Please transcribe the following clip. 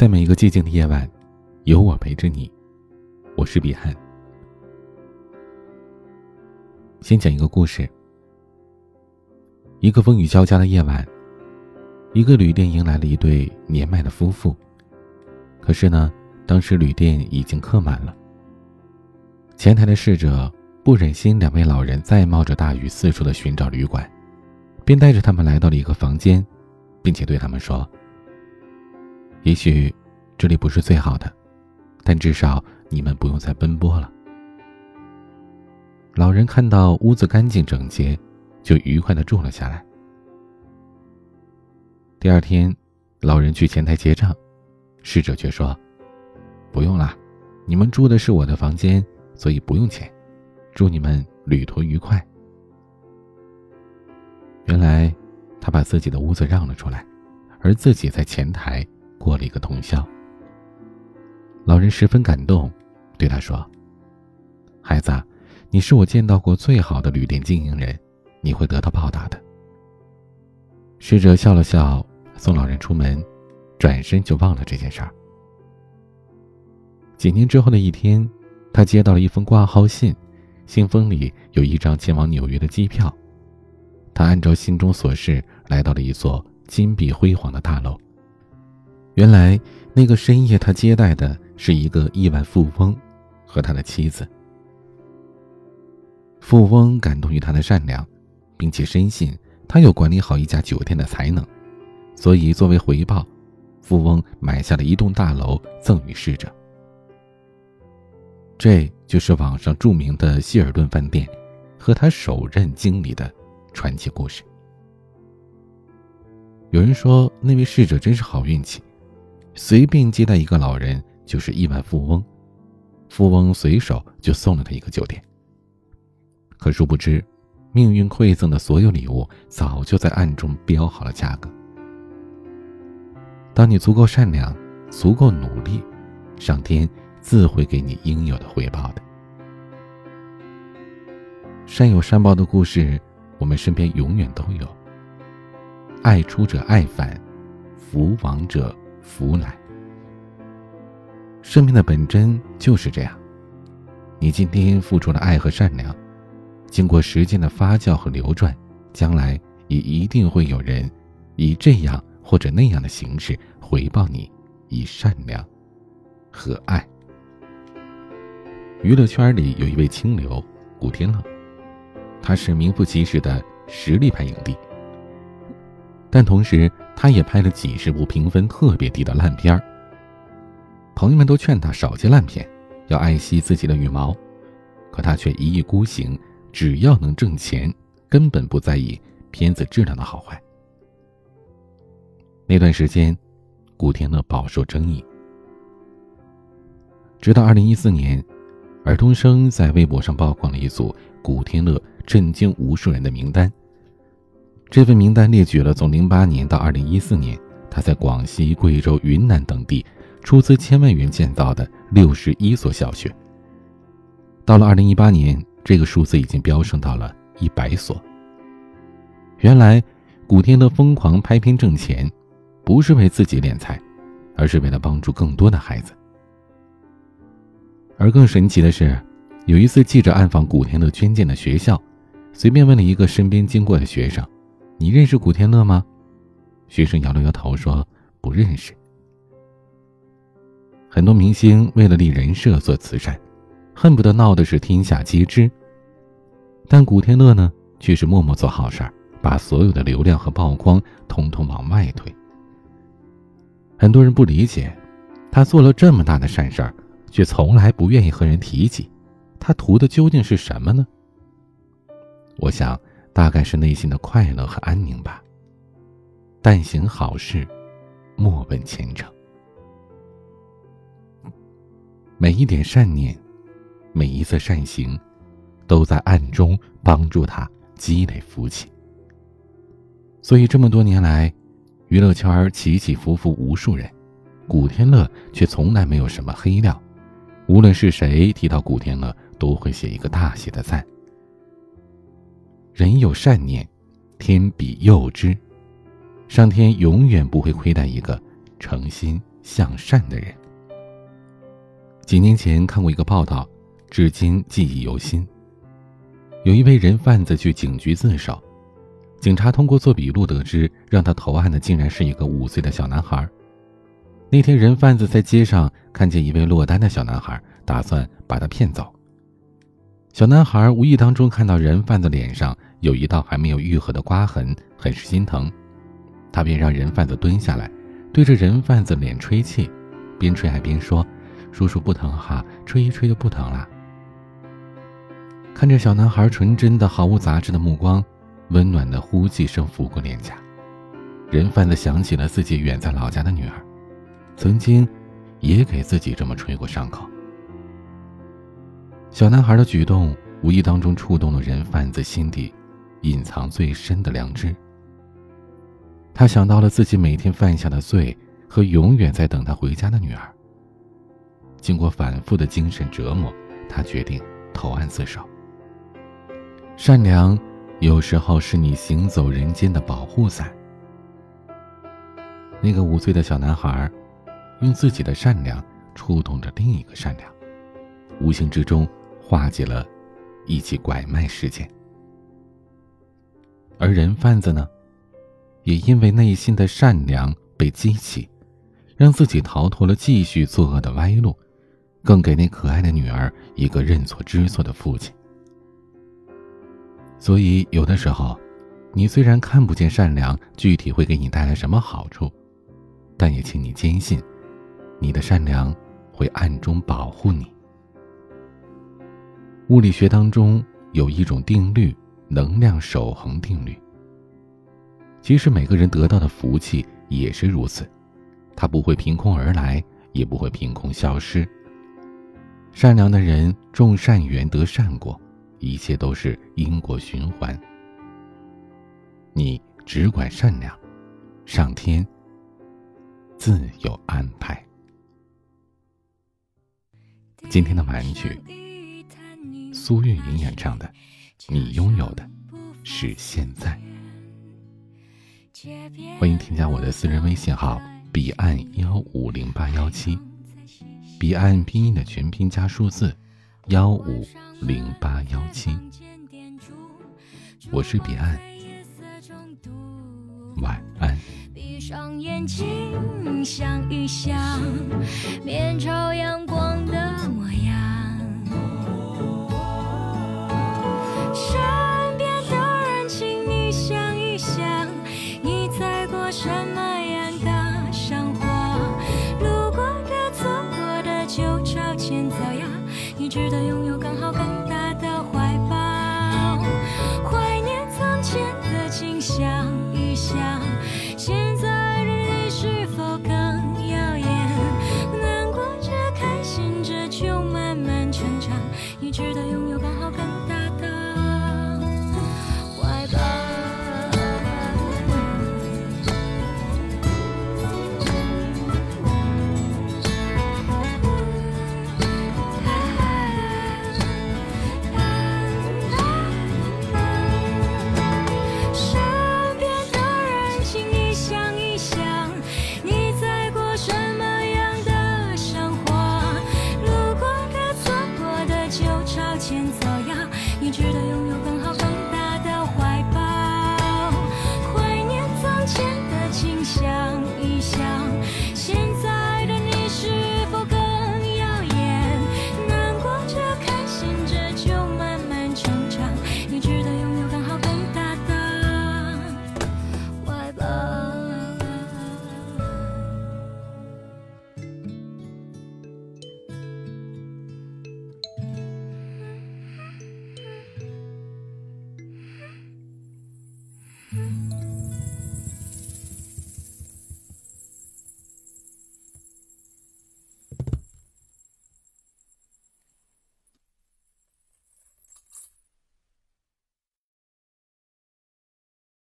在每一个寂静的夜晚，有我陪着你。我是彼岸。先讲一个故事。一个风雨交加的夜晚，一个旅店迎来了一对年迈的夫妇。可是呢，当时旅店已经客满了。前台的侍者不忍心两位老人再冒着大雨四处的寻找旅馆，便带着他们来到了一个房间，并且对他们说。也许，这里不是最好的，但至少你们不用再奔波了。老人看到屋子干净整洁，就愉快的住了下来。第二天，老人去前台结账，侍者却说：“不用了，你们住的是我的房间，所以不用钱。祝你们旅途愉快。”原来，他把自己的屋子让了出来，而自己在前台。过了一个通宵。老人十分感动，对他说：“孩子，你是我见到过最好的旅店经营人，你会得到报答的。”侍者笑了笑，送老人出门，转身就忘了这件事儿。几年之后的一天，他接到了一封挂号信，信封里有一张前往纽约的机票。他按照信中所示，来到了一座金碧辉煌的大楼。原来，那个深夜他接待的是一个亿万富翁和他的妻子。富翁感动于他的善良，并且深信他有管理好一家酒店的才能，所以作为回报，富翁买下了一栋大楼赠予逝者。这就是网上著名的希尔顿饭店和他首任经理的传奇故事。有人说，那位逝者真是好运气。随便接待一个老人就是亿万富翁，富翁随手就送了他一个酒店。可殊不知，命运馈赠的所有礼物早就在暗中标好了价格。当你足够善良，足够努力，上天自会给你应有的回报的。善有善报的故事，我们身边永远都有。爱出者爱返，福往者。福来，生命的本真就是这样。你今天付出了爱和善良，经过时间的发酵和流转，将来也一定会有人以这样或者那样的形式回报你，以善良和爱。娱乐圈里有一位清流古天乐，他是名副其实的实力派影帝。但同时，他也拍了几十部评分特别低的烂片儿。朋友们都劝他少接烂片，要爱惜自己的羽毛，可他却一意孤行，只要能挣钱，根本不在意片子质量的好坏。那段时间，古天乐饱受争议。直到二零一四年，尔冬升在微博上曝光了一组古天乐震惊无数人的名单。这份名单列举了从零八年到二零一四年，他在广西、贵州、云南等地出资千万元建造的六十一所小学。到了二零一八年，这个数字已经飙升到了一百所。原来，古天乐疯狂拍片挣钱，不是为自己敛财，而是为了帮助更多的孩子。而更神奇的是，有一次记者暗访古天乐捐建的学校，随便问了一个身边经过的学生。你认识古天乐吗？学生摇了摇头说不认识。很多明星为了立人设做慈善，恨不得闹的是天下皆知。但古天乐呢，却是默默做好事儿，把所有的流量和曝光统统往外推。很多人不理解，他做了这么大的善事儿，却从来不愿意和人提起，他图的究竟是什么呢？我想。大概是内心的快乐和安宁吧。但行好事，莫问前程。每一点善念，每一次善行，都在暗中帮助他积累福气。所以这么多年来，娱乐圈起起伏伏无数人，古天乐却从来没有什么黑料。无论是谁提到古天乐，都会写一个大写的赞。人有善念，天必佑之。上天永远不会亏待一个诚心向善的人。几年前看过一个报道，至今记忆犹新。有一位人贩子去警局自首，警察通过做笔录得知，让他投案的竟然是一个五岁的小男孩。那天，人贩子在街上看见一位落单的小男孩，打算把他骗走。小男孩无意当中看到人贩子脸上有一道还没有愈合的刮痕，很是心疼，他便让人贩子蹲下来，对着人贩子脸吹气，边吹还边说：“叔叔不疼哈，吹一吹就不疼了。”看着小男孩纯真的、毫无杂质的目光，温暖的呼气声拂过脸颊，人贩子想起了自己远在老家的女儿，曾经也给自己这么吹过伤口。小男孩的举动无意当中触动了人贩子心底隐藏最深的良知。他想到了自己每天犯下的罪和永远在等他回家的女儿。经过反复的精神折磨，他决定投案自首。善良，有时候是你行走人间的保护伞。那个五岁的小男孩，用自己的善良触动着另一个善良，无形之中化解了一起拐卖事件。而人贩子呢，也因为内心的善良被激起，让自己逃脱了继续作恶的歪路，更给那可爱的女儿一个认错知错的父亲。所以，有的时候，你虽然看不见善良具体会给你带来什么好处，但也请你坚信，你的善良会暗中保护你。物理学当中有一种定律——能量守恒定律。其实，每个人得到的福气也是如此，它不会凭空而来，也不会凭空消失。善良的人种善缘得善果。一切都是因果循环，你只管善良，上天自有安排。今天的晚曲，苏运莹演唱的《你拥有的是现在》。欢迎添加我的私人微信号：彼岸幺五零八幺七，彼岸拼音的全拼加数字幺五。零八幺七，我是彼岸，晚安。闭上眼睛，想一想，面朝阳光的模样。